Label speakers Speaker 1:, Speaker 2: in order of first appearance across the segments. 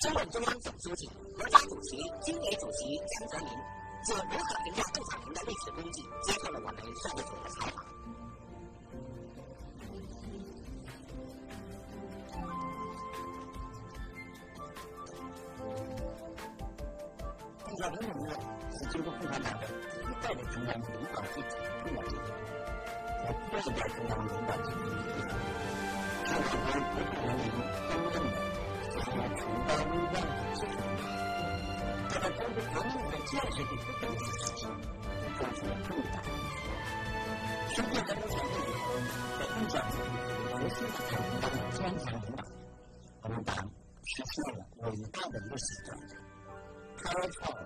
Speaker 1: 中共中央总书记、国家主席、军委主席江泽民就如何评价邓小平的历史功绩，接受了我们社会组的采访。邓小平同志是中国共产党的一代的中央领导集体重要人，在第二代中央领导集体里，他。担危难的责任，他在中国革命的建设的不同时期做出了重大贡献。实践人民团结以后，在邓小平有幸的承担了坚强领导，我们党实现了伟大的历史转折，开创了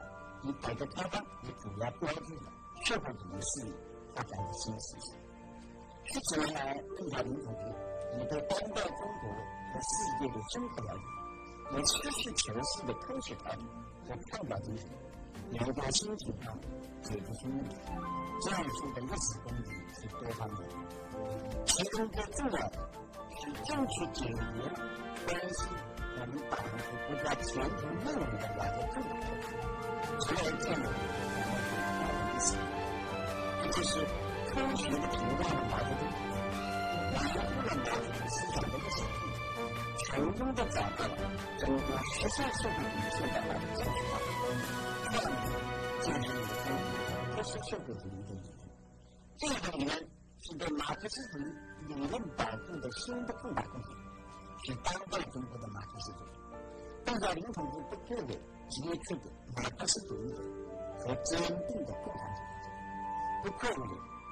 Speaker 1: 以改革开放为主要标志的社会主义事业发展的新时期。十几年来，邓小平同志已对当代中国和世界的深刻了解。以实事求是的科学态度和创造精神，研究新情况，解决新问题，建树的历史功底是多方面的。其中最重要的是正确解决关系我们党和国家前途命运的两个重要课题，从而建立我们国家的历史。这就是科学的评价的毛泽东，维护了毛泽东思想的历史。成功的找到了中国实现社会主义现代化的正确道路，这样建立了中国不是社会主义的理论。这个理论是对马克思主义理论保护的新的重大贡献，是当代中国的马克思主义。邓小平同志不具备杰出的马克思主义者和坚定的共产主义者，不愧为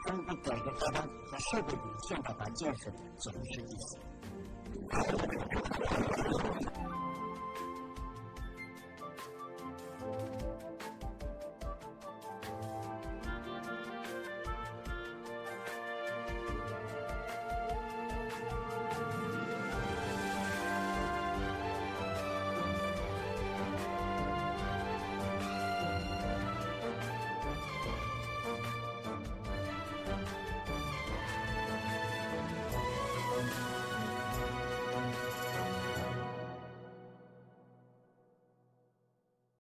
Speaker 1: 中国改革开放和社会主义现代化建设的总书记。Thank you.